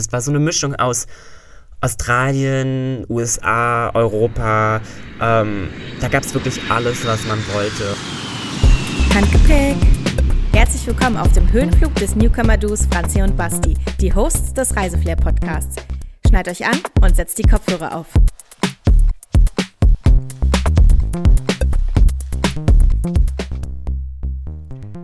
Es war so eine Mischung aus Australien, USA, Europa. Ähm, da gab es wirklich alles, was man wollte. Handgepäck. Herzlich willkommen auf dem Höhenflug des Newcomer-Duos Franzi und Basti, die Hosts des Reiseflair-Podcasts. Schneid euch an und setzt die Kopfhörer auf.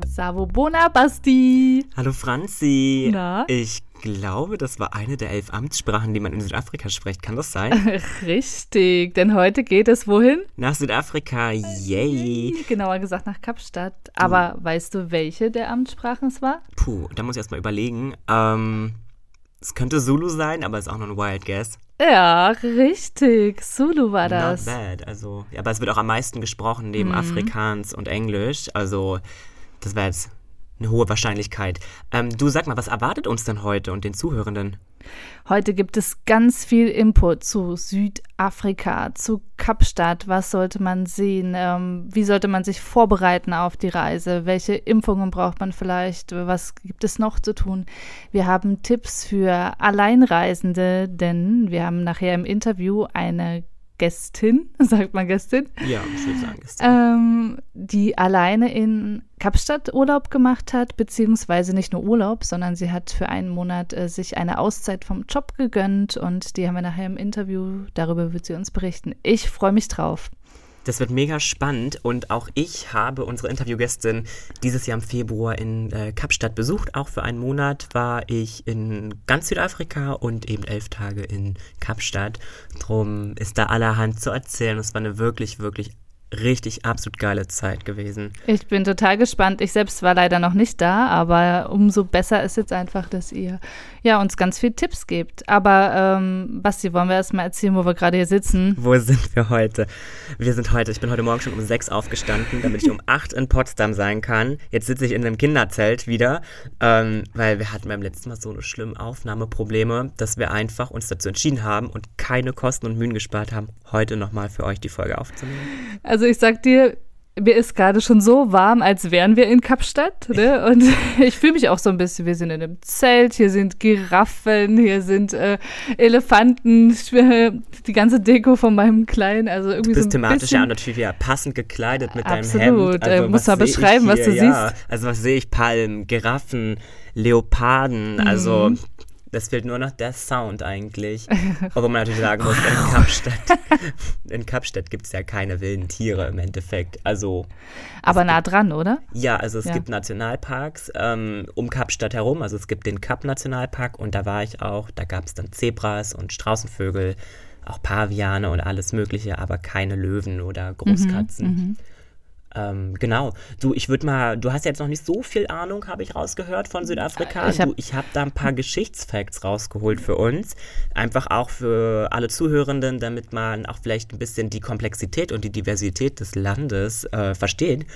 Savobona Basti. Hallo Franzi. Na? Ich glaube, das war eine der elf Amtssprachen, die man in Südafrika spricht. Kann das sein? Richtig, denn heute geht es wohin? Nach Südafrika, yay. Genauer gesagt nach Kapstadt. Aber weißt du, welche der Amtssprachen es war? Puh, da muss ich erst mal überlegen. Ähm, es könnte Zulu sein, aber ist auch nur ein Wild Guess. Ja, richtig. Zulu war das. Not bad. Also, ja, aber es wird auch am meisten gesprochen neben Mhm. Afrikaans und Englisch. Also, das wäre jetzt eine hohe Wahrscheinlichkeit. Ähm, du sag mal, was erwartet uns denn heute und den Zuhörenden? Heute gibt es ganz viel Input zu Südafrika, zu Kapstadt. Was sollte man sehen? Ähm, wie sollte man sich vorbereiten auf die Reise? Welche Impfungen braucht man vielleicht? Was gibt es noch zu tun? Wir haben Tipps für Alleinreisende, denn wir haben nachher im Interview eine Gästin, sagt man Gästin, Ja, ich würde sagen, gestern. ähm, die alleine in Kapstadt Urlaub gemacht hat, beziehungsweise nicht nur Urlaub, sondern sie hat für einen Monat äh, sich eine Auszeit vom Job gegönnt und die haben wir nachher im Interview. Darüber wird sie uns berichten. Ich freue mich drauf. Das wird mega spannend und auch ich habe unsere Interviewgästin dieses Jahr im Februar in äh, Kapstadt besucht. Auch für einen Monat war ich in ganz Südafrika und eben elf Tage in Kapstadt. Drum ist da allerhand zu erzählen. Es war eine wirklich, wirklich richtig absolut geile Zeit gewesen. Ich bin total gespannt. Ich selbst war leider noch nicht da, aber umso besser ist jetzt einfach, dass ihr ja, uns ganz viel Tipps gebt. Aber ähm, Basti, wollen wir erst mal erzählen, wo wir gerade hier sitzen? Wo sind wir heute? Wir sind heute, ich bin heute Morgen schon um sechs aufgestanden, damit ich um acht in Potsdam sein kann. Jetzt sitze ich in einem Kinderzelt wieder, ähm, weil wir hatten beim letzten Mal so eine schlimme Aufnahmeprobleme, dass wir einfach uns dazu entschieden haben und keine Kosten und Mühen gespart haben, heute nochmal für euch die Folge aufzunehmen. Also ich sag dir, mir ist gerade schon so warm, als wären wir in Kapstadt. Ne? Und ich fühle mich auch so ein bisschen, wir sind in einem Zelt, hier sind Giraffen, hier sind äh, Elefanten, äh, die ganze Deko von meinem Kleinen. Also irgendwie Du bist so ein thematisch bisschen, ja auch natürlich wieder passend gekleidet mit Absolut. deinem Hemd. Äh, musst was mal sehe ich beschreiben, was du ja, siehst. Also was sehe ich? Palmen, Giraffen, Leoparden, Mhm. Das fehlt nur noch der Sound eigentlich. Obwohl man natürlich sagen muss, in Kapstadt, in Kapstadt gibt es ja keine wilden Tiere im Endeffekt. Also aber nah dran, oder? ja, also es Ja. gibt Nationalparks ähm, um Kapstadt herum. Also es gibt den Kap-Nationalpark und da war ich auch. Da gab es dann Zebras und Straußenvögel, auch Paviane und alles Mögliche, aber keine Löwen oder Mhm, Großkatzen. Ähm, genau. Du, ich würde mal, du hast ja jetzt noch nicht so viel Ahnung, habe ich rausgehört von Südafrika. Ich hab- habe da ein paar Geschichtsfacts rausgeholt für uns. Einfach auch für alle Zuhörenden, damit man auch vielleicht ein bisschen die Komplexität und die Diversität des Landes äh, versteht.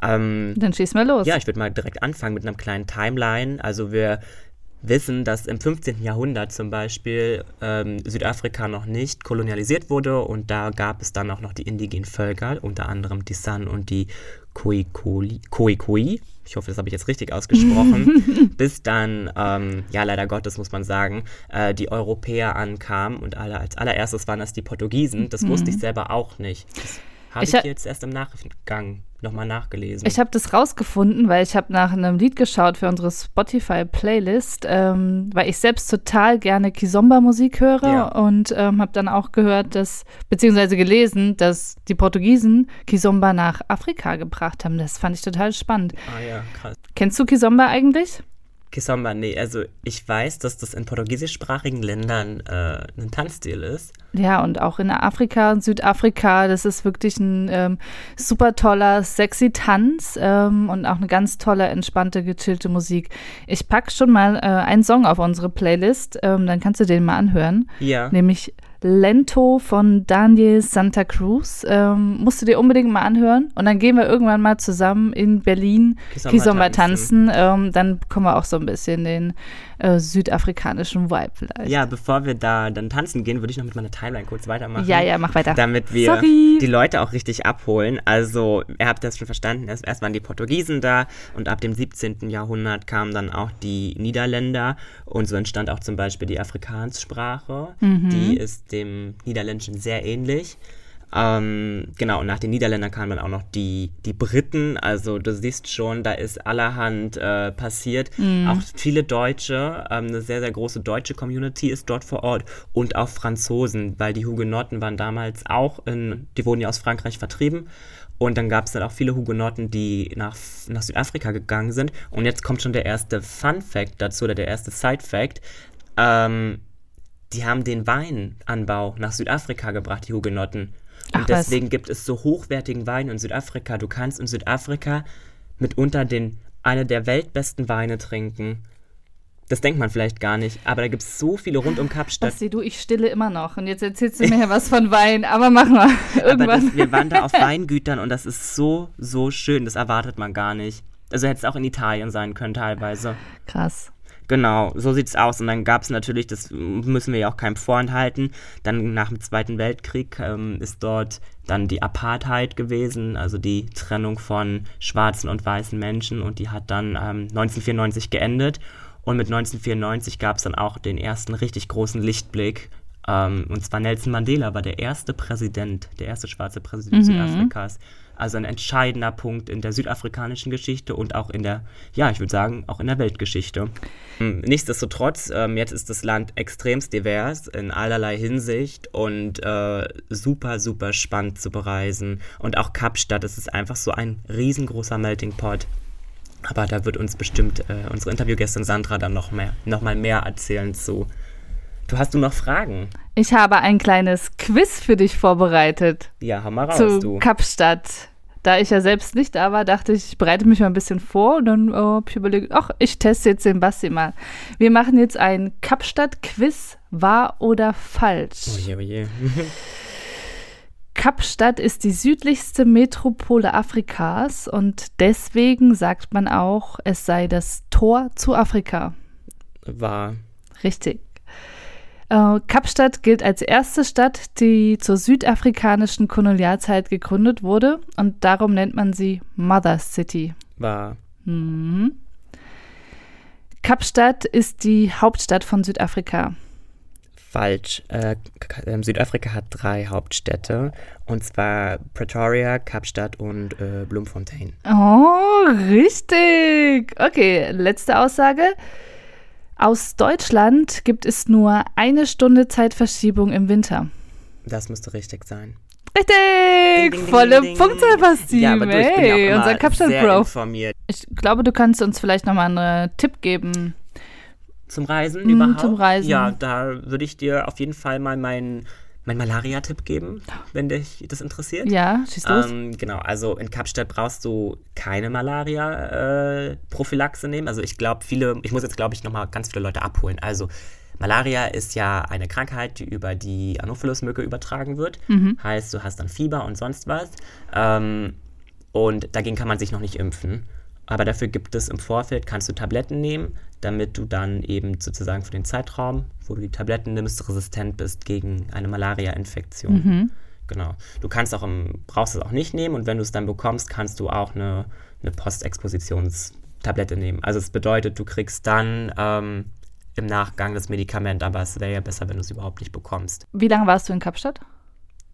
Ähm, Dann schieß mal los. ja, ich würde mal direkt anfangen mit einer kleinen Timeline. Also wir wissen, dass im 15. Jahrhundert zum Beispiel ähm, Südafrika noch nicht kolonialisiert wurde und da gab es dann auch noch die indigenen Völker, unter anderem die San und die. Khoekhoe. Ich hoffe, das habe ich jetzt richtig ausgesprochen. bis dann, ähm, ja leider Gottes muss man sagen, äh, die Europäer ankamen und alle, als allererstes waren das die Portugiesen. Das wusste ich selber auch nicht. Das habe Ich ich, jetzt erst im Nachgang nochmal nachgelesen. Ich habe das rausgefunden, weil ich habe nach einem Lied geschaut für unsere Spotify-Playlist, ähm, weil ich selbst total gerne Kizomba-Musik höre Ja. und ähm, habe dann auch gehört, dass, beziehungsweise gelesen, dass die Portugiesen Kizomba nach Afrika gebracht haben. Das fand ich total spannend. ah ja, krass. Kennst du Kizomba eigentlich? Kisamba, nee, also ich weiß, dass das in portugiesischsprachigen Ländern äh, ein Tanzstil ist. Ja, und auch in Afrika und Südafrika, das ist wirklich ein ähm, super toller, sexy Tanz ähm, und auch eine ganz tolle, entspannte, gechillte Musik. Ich pack schon mal äh, einen Song auf unsere Playlist, ähm, dann kannst du den mal anhören, Ja. nämlich Lento von Daniel Santa Cruz. Ähm, musst du dir unbedingt mal anhören und dann gehen wir irgendwann mal zusammen in Berlin Kizomba tanzen. Ähm, dann bekommen wir auch so ein bisschen den äh, südafrikanischen Vibe vielleicht. Ja, bevor wir da dann tanzen gehen, würde ich noch mit meiner Timeline kurz weitermachen. Ja, ja, mach weiter. Damit wir Sorry. die Leute auch richtig abholen. Also, ihr habt das schon verstanden, erst, waren die Portugiesen da und ab dem 17. Jahrhundert kamen dann auch die Niederländer und so entstand auch zum Beispiel die Afrikaanssprache. Mhm. Die ist dem Niederländischen sehr ähnlich. Ähm, genau, und nach den Niederländern kamen dann auch noch die, die Briten. Also du siehst schon, da ist allerhand äh, passiert. Auch viele Deutsche, ähm, eine sehr, sehr große deutsche Community ist dort vor Ort. Und auch Franzosen, weil die Hugenotten waren damals auch in, die wurden ja aus Frankreich vertrieben. Und dann gab es dann auch viele Hugenotten, die nach, nach Südafrika gegangen sind. Und jetzt kommt schon der erste Fun Fact dazu, oder der erste Side Fact. Ähm, die haben den Weinanbau nach Südafrika gebracht, die Hugenotten. Und Ach deswegen gibt es so hochwertigen Wein in Südafrika. Du kannst in Südafrika mitunter den, eine der weltbesten Weine trinken. Das denkt man vielleicht gar nicht, aber da gibt es so viele rund um Kapstadt. Basti, du, ich stille immer noch. Und jetzt erzählst du mir ja was von Wein, aber mach mal. Aber Irgendwann. das, wir waren da auf Weingütern und das ist so, so schön. Das erwartet man gar nicht. Also hätte es auch in Italien sein können teilweise. Krass. Genau, so sieht's aus. Und dann gab es natürlich, das müssen wir ja auch keinem vorenthalten, dann nach dem Zweiten Weltkrieg ähm, ist dort dann die Apartheid gewesen, also die Trennung von schwarzen und weißen Menschen und die hat dann ähm, 1994 geendet. Und mit 1994 gab es dann auch den ersten richtig großen Lichtblick. Ähm, und zwar Nelson Mandela war der erste Präsident, der erste schwarze Präsident Südafrikas. Also ein entscheidender Punkt in der südafrikanischen Geschichte und auch in der, ja, ich würde sagen, auch in der Weltgeschichte. Ähm, Nichtsdestotrotz, ähm, jetzt ist das Land extremst divers in allerlei Hinsicht und äh, super, super spannend zu bereisen. Und auch Kapstadt, es ist einfach so ein riesengroßer Melting Pot. Aber da wird uns bestimmt äh, unsere Interviewgästin Sandra dann noch, mehr, noch mal mehr erzählen zu. Du hast du noch Fragen? Ich habe ein kleines Quiz für dich vorbereitet Ja, hau mal raus, zu du. Kapstadt. Da ich ja selbst nicht da war, dachte ich, ich bereite mich mal ein bisschen vor und dann äh, habe ich überlegt, ach, ich teste jetzt den Basti mal. Wir machen jetzt ein Kapstadt-Quiz, wahr oder falsch. Oje, oje. Kapstadt ist die südlichste Metropole Afrikas und deswegen sagt man auch, es sei das Tor zu Afrika. War. Richtig. Äh, Kapstadt gilt als erste Stadt, die zur südafrikanischen Kolonialzeit gegründet wurde und darum nennt man sie Mother City. War. Mhm. Kapstadt ist die Hauptstadt von Südafrika. Falsch. Äh, ähm, Südafrika hat drei Hauptstädte und zwar Pretoria, Kapstadt und äh, Bloemfontein. Oh, richtig. Okay, letzte Aussage. Aus Deutschland gibt es nur eine Stunde Zeitverschiebung im Winter. Das müsste richtig sein. Richtig! Ding, ding, Volle ding. Punkte, Basti. Ja, aber du, ich bin ja auch Hey, immer unser sehr Kapstadt-Bro. informiert. Ich glaube, du kannst uns vielleicht nochmal einen Tipp geben. Zum Reisen Mm, überhaupt? zum Reisen. Ja, da würde ich dir auf jeden Fall mal meinen mein Malaria-Tipp geben, wenn dich das interessiert. Ja, schieß los. Ähm, genau, also in Kapstadt brauchst du keine Malaria-Prophylaxe nehmen. Also ich glaube, viele, ich muss jetzt, glaube ich, nochmal ganz viele Leute abholen. Also Malaria ist ja eine Krankheit, die über die Anopheles-Mücke übertragen wird. Heißt, du hast dann Fieber und sonst was. Ähm, und dagegen kann man sich noch nicht impfen. Aber dafür gibt es im Vorfeld, kannst du Tabletten nehmen, damit du dann eben sozusagen für den Zeitraum, wo du die Tabletten nimmst, resistent bist gegen eine Malaria-Infektion. Genau. Du kannst auch im, brauchst es auch nicht nehmen und wenn du es dann bekommst, kannst du auch eine, eine Postexpositionstablette nehmen. Also es bedeutet, du kriegst dann ähm, im Nachgang das Medikament, aber es wäre ja besser, wenn du es überhaupt nicht bekommst. Wie lange warst du in Kapstadt?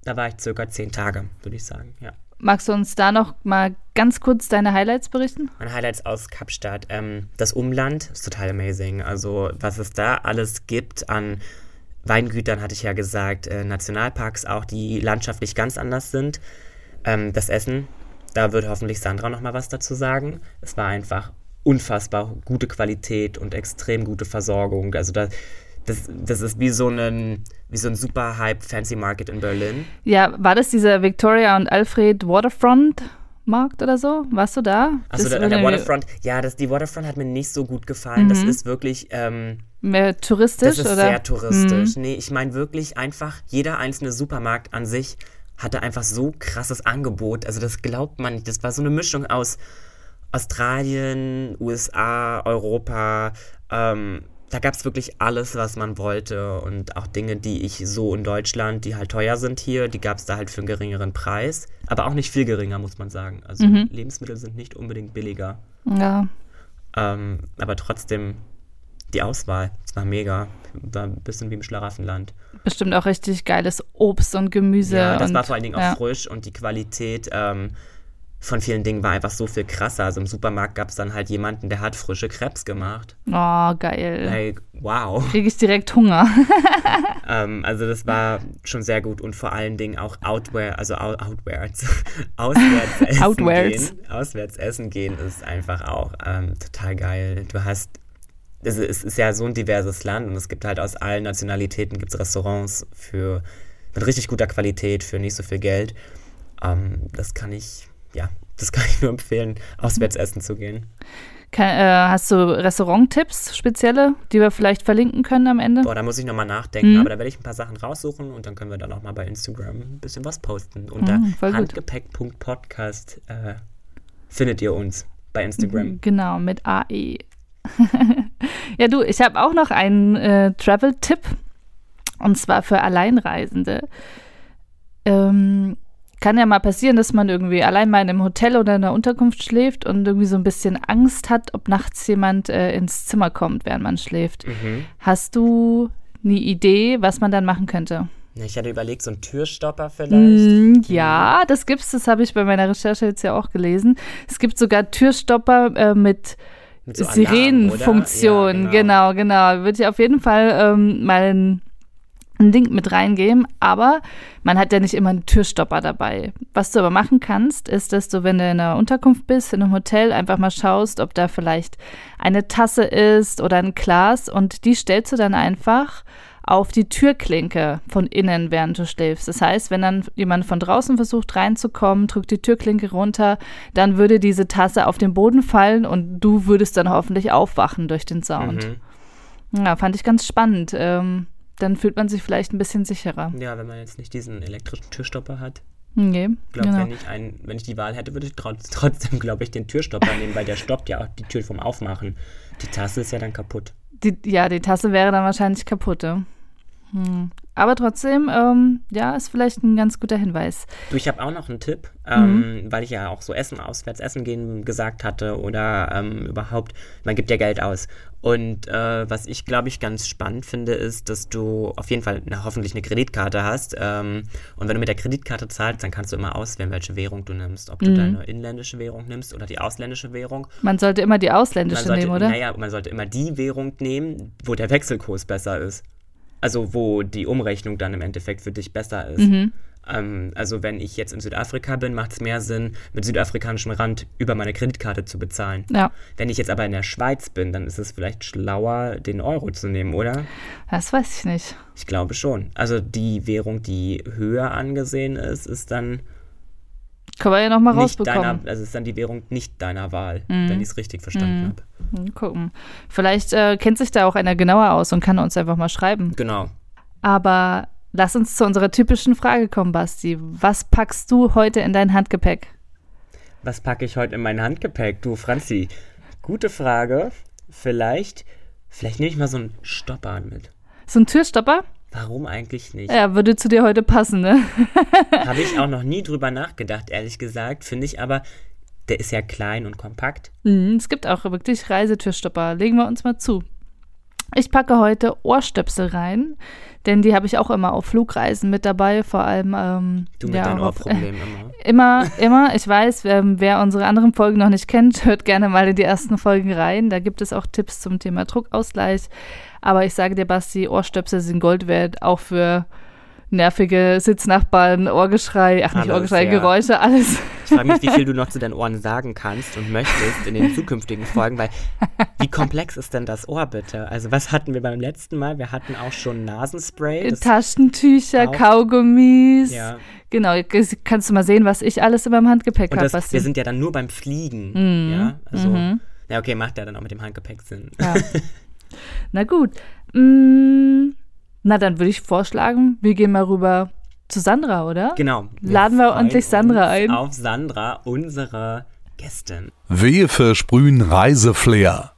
Da war ich circa zehn Tage, würde ich sagen, ja. Magst du uns da noch mal ganz kurz deine Highlights berichten? Meine Highlights aus Kapstadt. Ähm, das Umland ist total amazing. Also, was es da alles gibt an Weingütern, hatte ich ja gesagt, äh, Nationalparks auch, die landschaftlich ganz anders sind. Ähm, das Essen, da wird hoffentlich Sandra noch mal was dazu sagen. Es war einfach unfassbar gute Qualität und extrem gute Versorgung. Also, da, das, das ist wie so ein, wie so ein super Hype Fancy Market in Berlin. Ja, war das dieser Victoria und Alfred Waterfront Markt oder so? Warst du da? Achso, der würde Waterfront. Ja, das, die Waterfront hat mir nicht so gut gefallen. Das ist wirklich. Ähm, Mehr touristisch Das ist oder? sehr touristisch. Nee, ich meine wirklich einfach, jeder einzelne Supermarkt an sich hatte einfach so krasses Angebot. Also das glaubt man nicht. Das war so eine Mischung aus Australien, USA, Europa. Ähm, da gab es wirklich alles, was man wollte und auch Dinge, die ich so in Deutschland, die halt teuer sind hier, die gab es da halt für einen geringeren Preis, aber auch nicht viel geringer, muss man sagen. Also Mhm. Lebensmittel sind nicht unbedingt billiger, Ja, ähm, aber trotzdem die Auswahl, es war mega, war ein bisschen wie im Schlaraffenland. bestimmt auch richtig geiles Obst und Gemüse. Ja, das und, war vor allen Dingen auch ja. frisch und die Qualität ähm, von vielen Dingen war einfach so viel krasser. Also im Supermarkt gab es dann halt jemanden, der hat frische Krebs gemacht. Oh, geil. Like, wow. Kriege ich direkt Hunger. Ähm, also das war schon sehr gut und vor allen Dingen auch Outwear, also out, outwards, auswärts essen Outwards. gehen. Auswärts essen gehen ist einfach auch ähm, total geil. Du hast, es, es ist ja so ein diverses Land und es gibt halt aus allen Nationalitäten gibt's Restaurants für mit richtig guter Qualität für nicht so viel Geld. Ähm, das kann ich, ja, das kann ich nur empfehlen, auswärts essen zu gehen. Kann, äh, hast du Restaurant-Tipps, spezielle, die wir vielleicht verlinken können am Ende? Boah, da muss ich nochmal nachdenken, Mhm. aber da werde ich ein paar Sachen raussuchen und dann können wir dann auch mal bei Instagram ein bisschen was posten. Unter Mhm, handgepäck.podcast äh, findet ihr uns bei Instagram. Genau, mit AE. ja, du, ich habe auch noch einen äh, Travel-Tipp und zwar für Alleinreisende. Ähm, kann ja mal passieren, dass man irgendwie allein mal in einem Hotel oder in einer Unterkunft schläft und irgendwie so ein bisschen Angst hat, ob nachts jemand äh, ins Zimmer kommt, während man schläft. Mhm. Hast du eine Idee, was man dann machen könnte? Ja, Ich hatte überlegt, so ein Türstopper vielleicht. Mm, ja, das gibt's, das habe ich bei meiner Recherche jetzt ja auch gelesen. Es gibt sogar Türstopper äh, mit Mit so Sirenenfunktion. Ja, genau. genau, Würde ich auf jeden Fall ähm, mal ein, ein Link mit reingeben. Aber man hat ja nicht immer einen Türstopper dabei. Was du aber machen kannst, ist, dass du, wenn du in einer Unterkunft bist, in einem Hotel, einfach mal schaust, ob da vielleicht eine Tasse ist oder ein Glas und die stellst du dann einfach auf die Türklinke von innen, während du schläfst. Das heißt, wenn dann jemand von draußen versucht reinzukommen, drückt die Türklinke runter, dann würde diese Tasse auf den Boden fallen und du würdest dann hoffentlich aufwachen durch den Sound. Mhm. Ja, fand ich ganz spannend. Ähm, dann fühlt man sich vielleicht ein bisschen sicherer. Ja, wenn man jetzt nicht diesen elektrischen Türstopper hat. Nee, Ich glaube, genau. wenn, ich wenn ich die Wahl hätte, würde ich trotz, trotzdem, glaube ich, den Türstopper nehmen, weil der stoppt ja auch die Tür vom Aufmachen. Die Tasse ist ja dann kaputt. Die, ja, die Tasse wäre dann wahrscheinlich kaputt. Hm. Aber trotzdem, ähm, ja, ist vielleicht ein ganz guter Hinweis. Du, ich habe auch noch einen Tipp, ähm, Mhm. weil ich ja auch so Essen, auswärts essen gehen gesagt hatte oder ähm, überhaupt, man gibt ja Geld aus. Und äh, was ich, glaube ich, ganz spannend finde, ist, dass du auf jeden Fall na, hoffentlich eine Kreditkarte hast. Ähm, und wenn du mit der Kreditkarte zahlst, dann kannst du immer auswählen, welche Währung du nimmst. Ob du Mhm. deine inländische Währung nimmst oder die ausländische Währung. Man sollte immer die ausländische sollte, nehmen, oder? Naja, man sollte immer die Währung nehmen, wo der Wechselkurs besser ist. Also wo die Umrechnung dann im Endeffekt für dich besser ist. Mhm. Ähm, also wenn ich jetzt in Südafrika bin, macht es mehr Sinn, mit südafrikanischem Rand über meine Kreditkarte zu bezahlen. Ja, Wenn ich jetzt aber in der Schweiz bin, dann ist es vielleicht schlauer, den Euro zu nehmen, oder? das weiß ich nicht. Ich glaube schon. Also die Währung, die höher angesehen ist, ist dann Können wir ja nochmal nicht deiner, rausbekommen. also ist dann die Währung nicht deiner Wahl, Mhm. wenn ich es richtig verstanden habe. Hm, Gucken. Vielleicht äh, kennt sich da auch einer genauer aus und kann uns einfach mal schreiben. Genau. Aber lass uns zu unserer typischen Frage kommen, Basti. Was packst du heute in dein Handgepäck? Was packe ich heute in mein Handgepäck? Du, Franzi, gute Frage. Vielleicht, vielleicht nehme ich mal so einen Stopper mit. So ein Türstopper? Warum eigentlich nicht? Ja, würde zu dir heute passen, ne? Habe ich auch noch nie drüber nachgedacht, ehrlich gesagt. Finde ich aber, der ist ja klein und kompakt. Mhm, es gibt auch wirklich Reisetürstopper. Legen wir uns mal zu. Ich packe heute Ohrstöpsel rein, denn die habe ich auch immer auf Flugreisen mit dabei, vor allem ähm, Du mit ja, deinen auf, Ohrproblemen immer. Immer, immer. Ich weiß, wer, wer unsere anderen Folgen noch nicht kennt, hört gerne mal in die ersten Folgen rein. Da gibt es auch Tipps zum Thema Druckausgleich. Aber ich sage dir, Basti, Ohrstöpsel sind Gold wert, auch für nervige Sitznachbarn, Ohrgeschrei, ach nicht Alles, Ohrgeschrei, ja. Geräusche, alles. Ich frage mich, wie viel du noch zu deinen Ohren sagen kannst und möchtest in den zukünftigen Folgen, weil wie komplex ist denn das Ohr bitte? Also was hatten wir beim letzten Mal? Wir hatten auch schon Nasenspray. Taschentücher, Kaugummis. ja. Genau, kannst du mal sehen, was ich alles in meinem Handgepäck habe, wir sind ja dann nur beim Fliegen. Mhm. Ja, also, Mhm. ja, okay, macht ja dann auch mit dem Handgepäck Sinn. Ja. Na gut. Mm, na, dann würde ich vorschlagen, wir gehen mal rüber zu Sandra, oder? Genau. Laden wir ordentlich Sandra uns ein. Auf Sandra, unsere Gästin. Wir versprühen Reiseflair.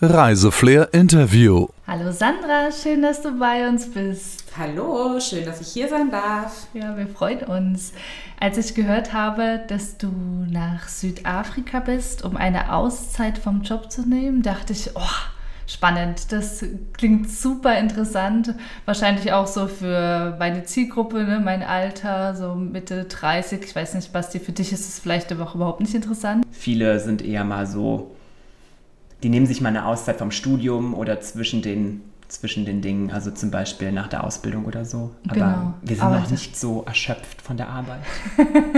Reiseflair Interview. Hallo Sandra, schön, dass du bei uns bist. Hallo, schön, dass ich hier sein darf. Ja, wir freuen uns. Als ich gehört habe, dass du nach Südafrika bist, um eine Auszeit vom Job zu nehmen, dachte ich, oh, spannend. Das klingt super interessant. Wahrscheinlich auch so für meine Zielgruppe, ne? mein Alter, so Mitte 30. Ich weiß nicht, Basti, für dich ist es vielleicht aber auch überhaupt nicht interessant. Viele sind eher mal so die nehmen sich mal eine Auszeit vom Studium oder zwischen den, zwischen den Dingen, also zum Beispiel nach der Ausbildung oder so. Aber genau. wir sind Aber noch nicht so erschöpft von der Arbeit.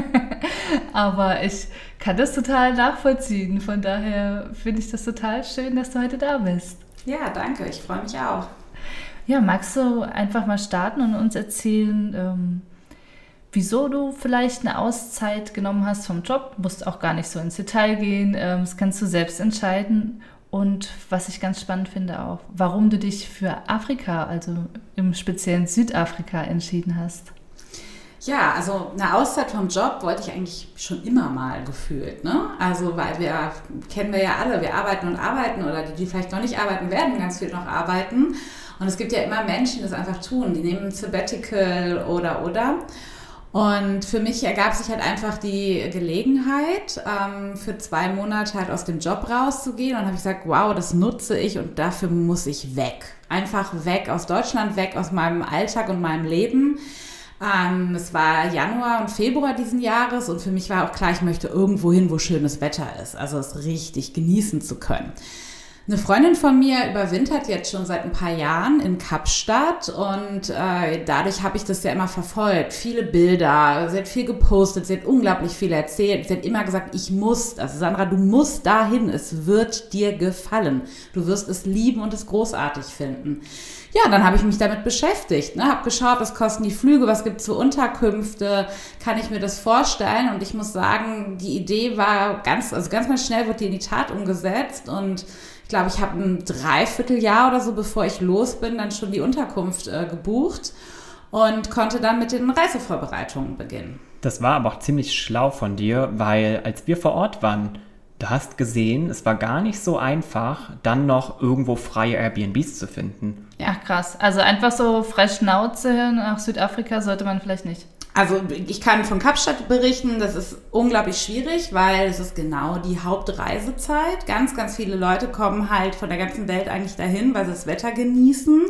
Aber ich kann das total nachvollziehen. Von daher finde ich das total schön, dass du heute da bist. Ja, danke. Ich freue mich auch. Ja, magst du einfach mal starten und uns erzählen, ähm, wieso du vielleicht eine Auszeit genommen hast vom Job? Musst auch gar nicht so ins Detail gehen. Ähm, das kannst du selbst entscheiden. Und was ich ganz spannend finde auch, warum du dich für Afrika, also im speziellen Südafrika, entschieden hast. Ja, also eine Auszeit vom Job wollte ich eigentlich schon immer mal gefühlt. Ne? Also, weil wir, kennen wir ja alle, wir arbeiten und arbeiten oder die, die vielleicht noch nicht arbeiten, werden ganz viel noch arbeiten. Und es gibt ja immer Menschen, die das einfach tun. Die nehmen ein Sabbatical oder, oder. Und für mich ergab sich halt einfach die Gelegenheit, ähm, für zwei Monate halt aus dem Job rauszugehen. Und habe ich gesagt, wow, das nutze ich und dafür muss ich weg. Einfach weg aus Deutschland, weg aus meinem Alltag und meinem Leben. Ähm, es war Januar und Februar diesen Jahres und für mich war auch klar, ich möchte irgendwo hin, wo schönes Wetter ist. Also es richtig genießen zu können. Eine Freundin von mir überwintert jetzt schon seit ein paar Jahren in Kapstadt und äh, dadurch habe ich das ja immer verfolgt. Viele Bilder, sie hat viel gepostet, sie hat unglaublich viel erzählt. Sie hat immer gesagt, ich muss, also Sandra, du musst dahin, es wird dir gefallen. Du wirst es lieben und es großartig finden. Ja, dann habe ich mich damit beschäftigt, ne? habe geschaut, was kosten die Flüge, was gibt es für Unterkünfte, kann ich mir das vorstellen? Und ich muss sagen, die Idee war ganz, also ganz mal schnell wird die in die Tat umgesetzt und ich glaube, ich habe ein Dreivierteljahr oder so, bevor ich los bin, dann schon die Unterkunft äh, gebucht und konnte dann mit den Reisevorbereitungen beginnen. Das war aber auch ziemlich schlau von dir, weil als wir vor Ort waren, du hast gesehen, es war gar nicht so einfach, dann noch irgendwo freie Airbnbs zu finden. Ja, krass. Also einfach so frei Schnauze nach Südafrika sollte man vielleicht nicht. Also ich kann von Kapstadt berichten, das ist unglaublich schwierig, weil es ist genau die Hauptreisezeit. Ganz, ganz viele Leute kommen halt von der ganzen Welt eigentlich dahin, weil sie das Wetter genießen.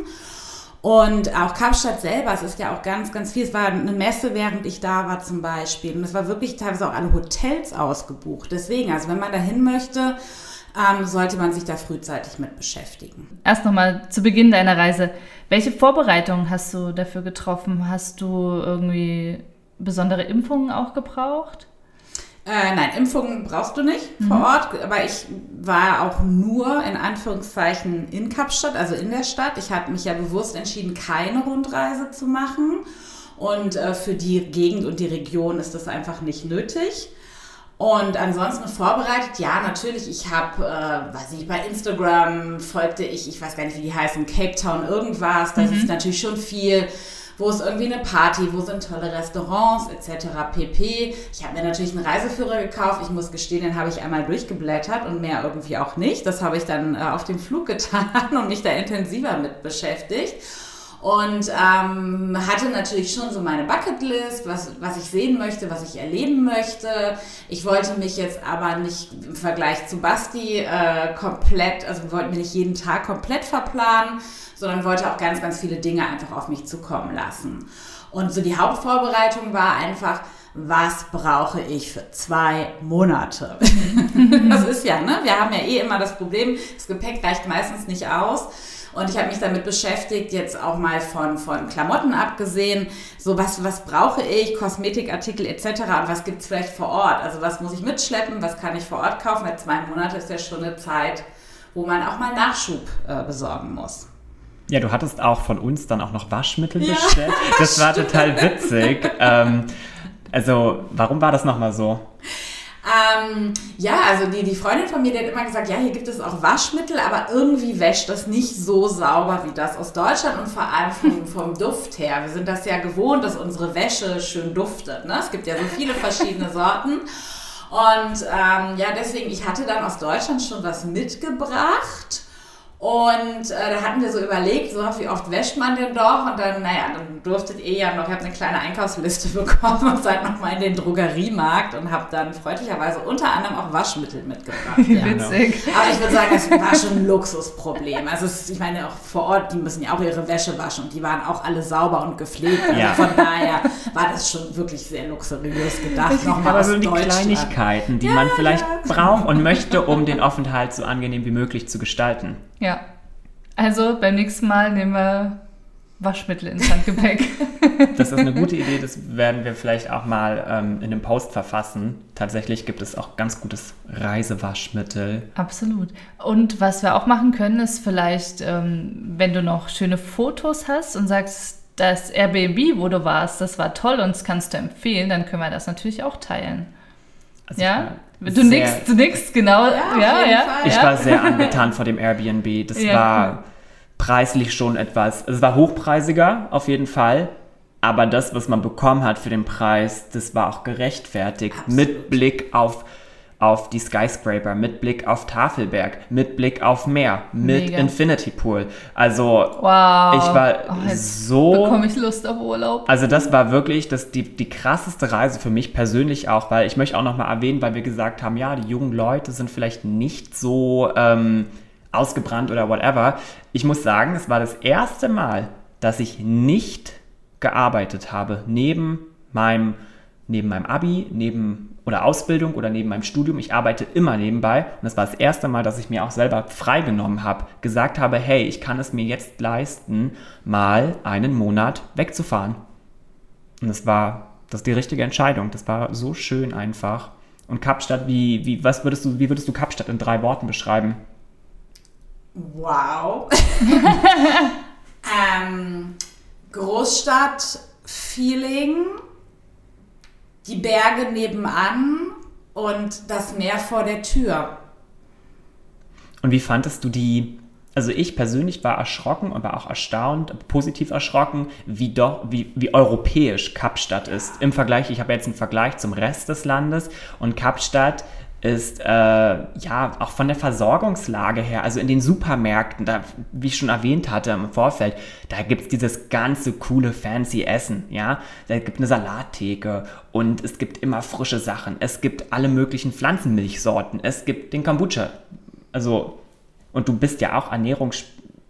Und auch Kapstadt selber, es ist ja auch ganz, ganz viel. Es war eine Messe, während ich da war zum Beispiel. Und es war wirklich teilweise auch alle Hotels ausgebucht. Deswegen, also wenn man dahin möchte, ähm, sollte man sich da frühzeitig mit beschäftigen. Erst nochmal zu Beginn deiner Reise. Welche Vorbereitungen hast du dafür getroffen? Hast du irgendwie besondere Impfungen auch gebraucht? Äh, nein, Impfungen brauchst du nicht mhm. vor Ort, aber ich war auch nur in Anführungszeichen in Kapstadt, also in der Stadt. Ich habe mich ja bewusst entschieden, keine Rundreise zu machen. Und äh, für die Gegend und die Region ist das einfach nicht nötig. Und ansonsten vorbereitet, ja, natürlich, ich habe, äh, weiß nicht, bei Instagram folgte ich, ich weiß gar nicht, wie die heißen, Cape Town irgendwas, da mhm. ist natürlich schon viel, wo ist irgendwie eine Party, wo sind tolle Restaurants etc. pp. Ich habe mir natürlich einen Reiseführer gekauft, ich muss gestehen, den habe ich einmal durchgeblättert und mehr irgendwie auch nicht. Das habe ich dann äh, auf dem Flug getan und mich da intensiver mit beschäftigt und ähm, hatte natürlich schon so meine Bucketlist, was, was ich sehen möchte, was ich erleben möchte. Ich wollte mich jetzt aber nicht im Vergleich zu Basti äh, komplett, also wollte mir nicht jeden Tag komplett verplanen, sondern wollte auch ganz, ganz viele Dinge einfach auf mich zukommen lassen. Und so die Hauptvorbereitung war einfach, was brauche ich für zwei Monate? das ist ja, ne? Wir haben ja eh immer das Problem, das Gepäck reicht meistens nicht aus. Und ich habe mich damit beschäftigt, jetzt auch mal von, von Klamotten abgesehen, so was, was brauche ich, Kosmetikartikel etc. und was gibt es vielleicht vor Ort? Also was muss ich mitschleppen, was kann ich vor Ort kaufen? Weil zwei Monate ist ja schon eine Zeit, wo man auch mal Nachschub äh, besorgen muss. Ja, du hattest auch von uns dann auch noch Waschmittel ja, bestellt. Das war total witzig. ähm, also, warum war das nochmal so? Ähm, ja, also die, die Freundin von mir, die hat immer gesagt, ja, hier gibt es auch Waschmittel, aber irgendwie wäscht das nicht so sauber wie das aus Deutschland und vor allem vom, vom Duft her. Wir sind das ja gewohnt, dass unsere Wäsche schön duftet. Ne? Es gibt ja so viele verschiedene Sorten. Und ähm, ja, deswegen, ich hatte dann aus Deutschland schon was mitgebracht. Und äh, da hatten wir so überlegt, so wie oft wäscht man denn doch? Und dann, naja, dann durftet ihr ja noch, ich habe eine kleine Einkaufsliste bekommen und seid nochmal in den Drogeriemarkt und habe dann freundlicherweise unter anderem auch Waschmittel mitgebracht. Ja. Witzig. Aber ich würde sagen, es war schon ein Luxusproblem. Also es, ich meine, auch vor Ort, die müssen ja auch ihre Wäsche waschen und die waren auch alle sauber und gepflegt. Also Ja. von daher war das schon wirklich sehr luxuriös gedacht. Aber so die. Kleinigkeiten, die man vielleicht braucht und möchte, um den Aufenthalt so angenehm wie möglich zu gestalten. Ja. Also beim nächsten Mal nehmen wir Waschmittel ins Handgepäck. Das ist eine gute Idee, das werden wir vielleicht auch mal ähm, in einem Post verfassen. Tatsächlich gibt es auch ganz gutes Reisewaschmittel. Absolut. Und was wir auch machen können, ist vielleicht, ähm, wenn du noch schöne Fotos hast und sagst, das Airbnb, wo du warst, das war toll und das kannst du empfehlen, dann können wir das natürlich auch teilen. Also ja? Du sehr- nickst, du nickst, genau. Ja, auf ja, jeden ja. Fall. Ich ja. war sehr angetan vor dem Airbnb. Das Ja, war preislich schon etwas. Es war hochpreisiger, auf jeden Fall. Aber das, was man bekommen hat für den Preis, das war auch gerechtfertigt. Mit Blick auf, auf die Skyscraper, mit Blick auf Tafelberg, mit Blick auf Meer, mit Mega. Infinity Pool. Also, Wow. ich war Oh, so. bekomme ich Lust auf Urlaub. Also das war wirklich das, die, die krasseste Reise für mich persönlich auch, weil ich möchte auch nochmal erwähnen, weil wir gesagt haben, ja, die jungen Leute sind vielleicht nicht so ähm, ausgebrannt oder whatever. Ich muss sagen, es war das erste Mal, dass ich nicht gearbeitet habe, neben meinem, neben meinem Abi, neben oder Ausbildung oder neben meinem Studium. Ich arbeite immer nebenbei und das war das erste Mal, dass ich mir auch selber freigenommen habe, gesagt habe, hey, ich kann es mir jetzt leisten, mal einen Monat wegzufahren. Und das war das die richtige Entscheidung. Das war so schön einfach. Und Kapstadt, wie, wie, was würdest du, wie würdest du Kapstadt in drei Worten beschreiben? Wow. ähm, Großstadt-Feeling, die Berge nebenan und das Meer vor der Tür. Und wie fandest du die? Also ich persönlich war erschrocken und war auch erstaunt, positiv erschrocken, wie doch, wie, wie europäisch Kapstadt ist. Im Vergleich, ich habe jetzt einen Vergleich zum Rest des Landes und Kapstadt ist äh, ja auch von der Versorgungslage her, also in den Supermärkten, da, wie ich schon erwähnt hatte im Vorfeld, da gibt es dieses ganze coole fancy Essen, ja. Da gibt eine Salattheke und es gibt immer frische Sachen. Es gibt alle möglichen Pflanzenmilchsorten. Es gibt den Kombucha. Also, und du bist ja auch Ernährungs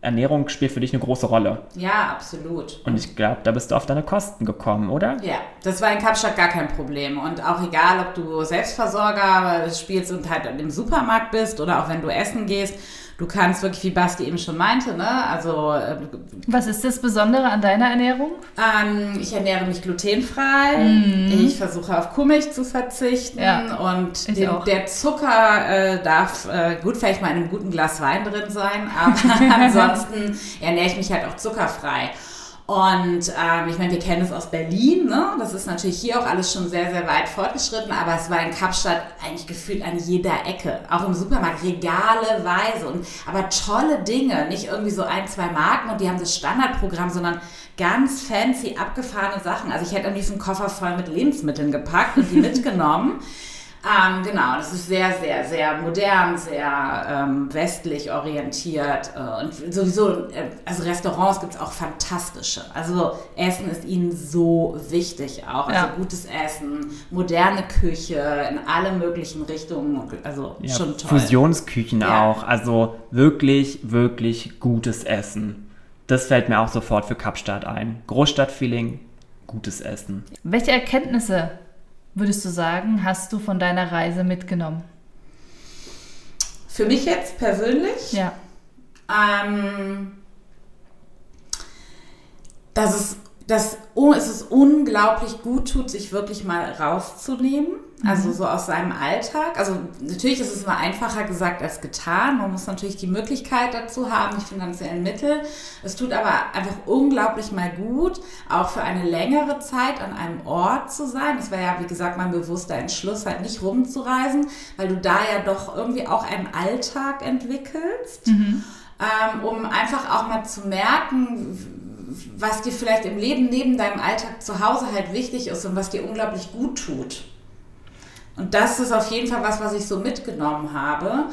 Ernährung spielt für dich eine große Rolle. Ja, absolut. Und ich glaube, da bist du auf deine Kosten gekommen, oder? Ja, das war in Kapstadt gar kein Problem. Und auch egal, ob du Selbstversorger spielst und halt im Supermarkt bist oder auch wenn du essen gehst, du kannst wirklich, wie Basti eben schon meinte, ne? Also äh, Was ist das Besondere an deiner Ernährung? ähm, ich ernähre mich glutenfrei. Ich versuche auf Kuhmilch zu verzichten. Ja, und den, der Zucker äh, darf äh, gut vielleicht mal in einem guten Glas Wein drin sein, aber ansonsten ernähre ich mich halt auch zuckerfrei. Und ähm, ich meine, wir kennen es aus Berlin, ne? Das ist natürlich hier auch alles schon sehr, sehr weit fortgeschritten, aber es war in Kapstadt eigentlich gefühlt an jeder Ecke. Auch im Supermarkt, regaleweise und aber tolle Dinge. Nicht irgendwie so ein, zwei Marken und die haben das Standardprogramm, sondern ganz fancy, abgefahrene Sachen. Also ich hätte am liebsten Koffer voll mit Lebensmitteln gepackt und die mitgenommen. Ähm, genau, das ist sehr, sehr, sehr modern, sehr ähm, westlich orientiert äh, und sowieso, äh, also Restaurants gibt es auch fantastische. Also Essen ist ihnen so wichtig auch. Also Ja. gutes Essen, moderne Küche in alle möglichen Richtungen, also Ja, schon toll. Fusionsküchen Ja. auch. Also wirklich, wirklich gutes Essen. Das fällt mir auch sofort für Kapstadt ein. Großstadtfeeling, gutes Essen. Welche Erkenntnisse, würdest du sagen, hast du von deiner Reise mitgenommen? Für mich jetzt persönlich Ja. Ähm, dass es, dass es ist unglaublich gut tut, sich wirklich mal rauszunehmen. Also so aus seinem Alltag. Also natürlich ist es immer einfacher gesagt als getan. Man muss natürlich die Möglichkeit dazu haben, die finanziellen Mittel. Es tut aber einfach unglaublich mal gut, auch für eine längere Zeit an einem Ort zu sein. Das war ja, wie gesagt, mein bewusster Entschluss, halt nicht rumzureisen, weil du da ja doch irgendwie auch einen Alltag entwickelst ähm, um einfach auch mal zu merken, was dir vielleicht im Leben neben deinem Alltag zu Hause halt wichtig ist und was dir unglaublich gut tut. Und das ist auf jeden Fall was, was ich so mitgenommen habe.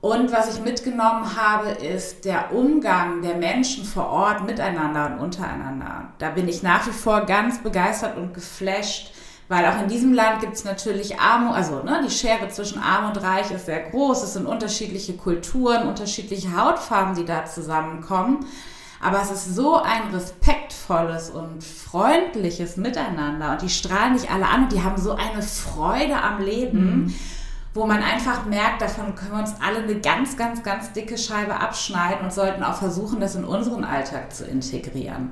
Und was ich mitgenommen habe, ist der Umgang der Menschen vor Ort miteinander und untereinander. Da bin ich nach wie vor ganz begeistert und geflasht, weil auch in diesem Land gibt es natürlich Armut, also ne, die Schere zwischen Arm und Reich ist sehr groß. Es sind unterschiedliche Kulturen, unterschiedliche Hautfarben, die da zusammenkommen. Aber es ist so ein respektvolles und freundliches Miteinander und die strahlen dich alle an und die haben so eine Freude am Leben. Mhm wo man einfach merkt, davon können wir uns alle eine ganz, ganz, ganz dicke Scheibe abschneiden und sollten auch versuchen, das in unseren Alltag zu integrieren.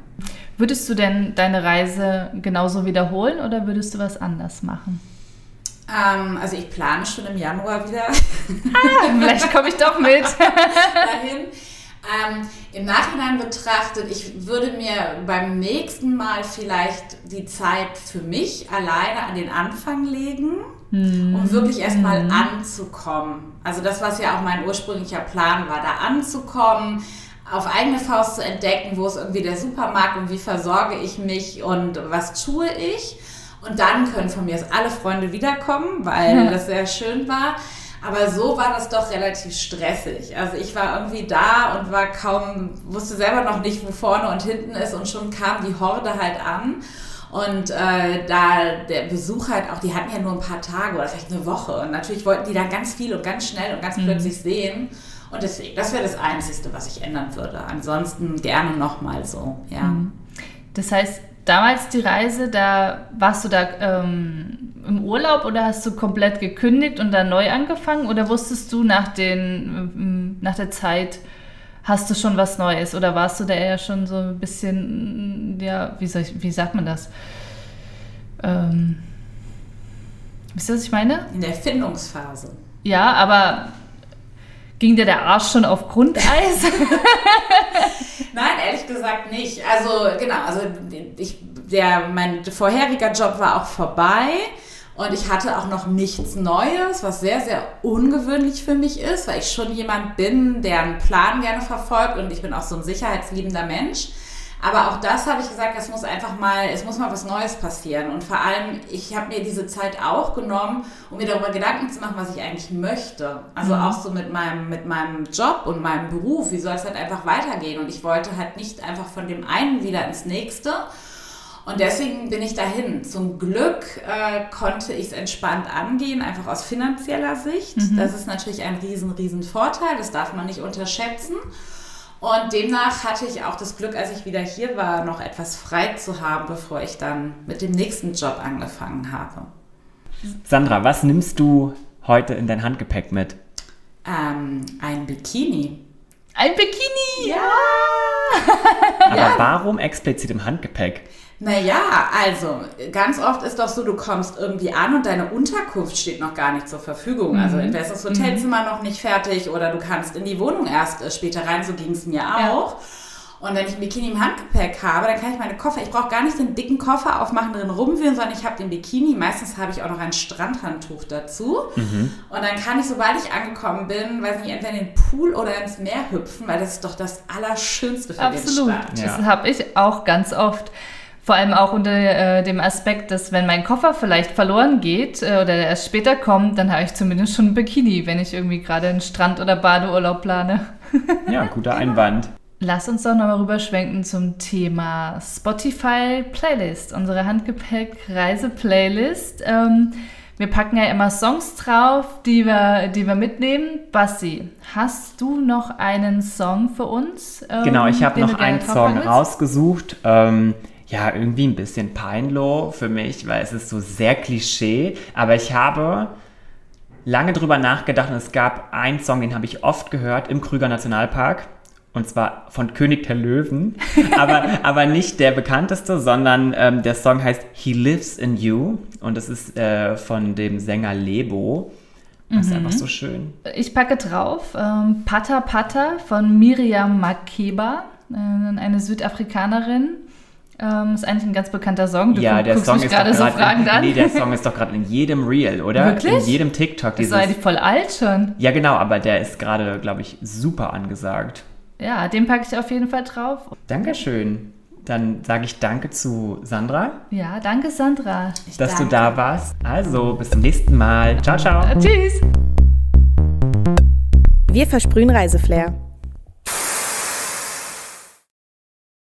Würdest du denn deine Reise genauso wiederholen oder würdest du was anders machen? Ähm, also ich plane schon im Januar wieder. Ah, vielleicht komme ich doch mit. dahin. Ähm, Im Nachhinein betrachtet, ich würde mir beim nächsten Mal vielleicht die Zeit für mich alleine an den Anfang legen mhm. um wirklich erstmal mhm. anzukommen. Also das, was ja auch mein ursprünglicher Plan war, da anzukommen, auf eigene Faust zu entdecken, wo ist irgendwie der Supermarkt und wie versorge ich mich und was tue ich. Und dann können von mir aus alle Freunde wiederkommen, weil ja. das sehr schön war. Aber so war das doch relativ stressig. Also ich war irgendwie da und war kaum, wusste selber noch nicht, wo vorne und hinten ist und schon kam die Horde halt an. Und äh, da der Besuch halt auch, die hatten ja nur ein paar Tage oder vielleicht eine Woche. Und natürlich wollten die dann ganz viel und ganz schnell und ganz mhm. plötzlich sehen. Und deswegen, das wäre das Einzige, was ich ändern würde. Ansonsten gerne nochmal so, ja. Mhm. Das heißt, damals die Reise, da warst du da ähm, im Urlaub oder hast du komplett gekündigt und dann neu angefangen? Oder wusstest du nach, den, ähm, nach der Zeit, hast du schon was Neues oder warst du da eher schon so ein bisschen, ja, wie, soll ich, wie sagt man das? Ähm, wisst ihr, was ich meine? In der Findungsphase. Ja, aber ging dir der Arsch schon auf Grundeis? Nein, ehrlich gesagt nicht. Also genau, also ich, der, mein vorheriger Job war auch vorbei. Und ich hatte auch noch nichts Neues, was sehr, sehr ungewöhnlich für mich ist, weil ich schon jemand bin, der einen Plan gerne verfolgt und ich bin auch so ein sicherheitsliebender Mensch. Aber auch das habe ich gesagt, es muss einfach mal, es muss mal was Neues passieren. Und vor allem, ich habe mir diese Zeit auch genommen, um mir darüber Gedanken zu machen, was ich eigentlich möchte. Also mhm. auch so mit meinem, mit meinem Job und meinem Beruf, wie soll es halt einfach weitergehen. Und ich wollte halt nicht einfach von dem einen wieder ins nächste, und deswegen bin ich dahin. Zum Glück äh, konnte ich es entspannt angehen, einfach aus finanzieller Sicht. Mhm. Das ist natürlich ein riesen, riesen Vorteil. Das darf man nicht unterschätzen. Und demnach hatte ich auch das Glück, als ich wieder hier war, noch etwas frei zu haben, bevor ich dann mit dem nächsten Job angefangen habe. Sandra, was nimmst du heute in dein Handgepäck mit? Ähm, ein Bikini. Ein Bikini! Ja! Aber ja. warum explizit im Handgepäck? Naja, also ganz oft ist doch so, du kommst irgendwie an und deine Unterkunft steht noch gar nicht zur Verfügung. Mhm. Also entweder ist das Hotelzimmer mhm. noch nicht fertig oder du kannst in die Wohnung erst äh, später rein, so ging es mir auch. Ja. Und wenn ich ein Bikini im Handgepäck habe, dann kann ich meine Koffer, ich brauche gar nicht den dicken Koffer aufmachen, drin rumwühlen, sondern ich habe den Bikini. Meistens habe ich auch noch ein Strandhandtuch dazu. Mhm. Und dann kann ich, sobald ich angekommen bin, weiß nicht, entweder in den Pool oder ins Meer hüpfen, weil das ist doch das Allerschönste für Absolut. den Start. Ja. Das habe ich auch ganz oft. Vor allem auch unter äh, dem Aspekt, dass wenn mein Koffer vielleicht verloren geht äh, oder erst später kommt, dann habe ich zumindest schon ein Bikini, wenn ich irgendwie gerade einen Strand- oder Badeurlaub plane. ja, guter Einwand. Lass uns doch nochmal rüberschwenken zum Thema Spotify Playlist, unsere Handgepäck-Reise-Playlist. Ähm, wir packen ja immer Songs drauf, die wir, die wir mitnehmen. Bassi, hast du noch einen Song für uns? Ähm, genau, ich habe noch einen Song rausgesucht. Ähm, ja, irgendwie ein bisschen peinloh für mich, weil es ist so sehr Klischee. Aber ich habe lange drüber nachgedacht und es gab einen Song, den habe ich oft gehört im Krüger Nationalpark. Und zwar von König der Löwen. aber, aber nicht der bekannteste, sondern ähm, der Song heißt He Lives in You. Und das ist äh, von dem Sänger Lebo. Das ist mhm. einfach so schön. Ich packe drauf ähm, Pata Pata von Miriam Makeba, äh, eine Südafrikanerin. Ähm, ist eigentlich ein ganz bekannter Song. Du ja, der Song ist gerade so fragend an. Nee, der Song ist doch gerade in jedem Reel, oder? Wirklich? In jedem TikTok. Dieses, ist eigentlich voll alt schon. Ja, genau, aber der ist gerade, glaube ich, super angesagt. Ja, den packe ich auf jeden Fall drauf. Dankeschön. Dann sage ich Danke zu Sandra. Ja, danke Sandra. Ich dass danke. du da warst. Also, bis zum nächsten Mal. Ciao, ciao. Tschüss. Wir versprühen Reiseflair.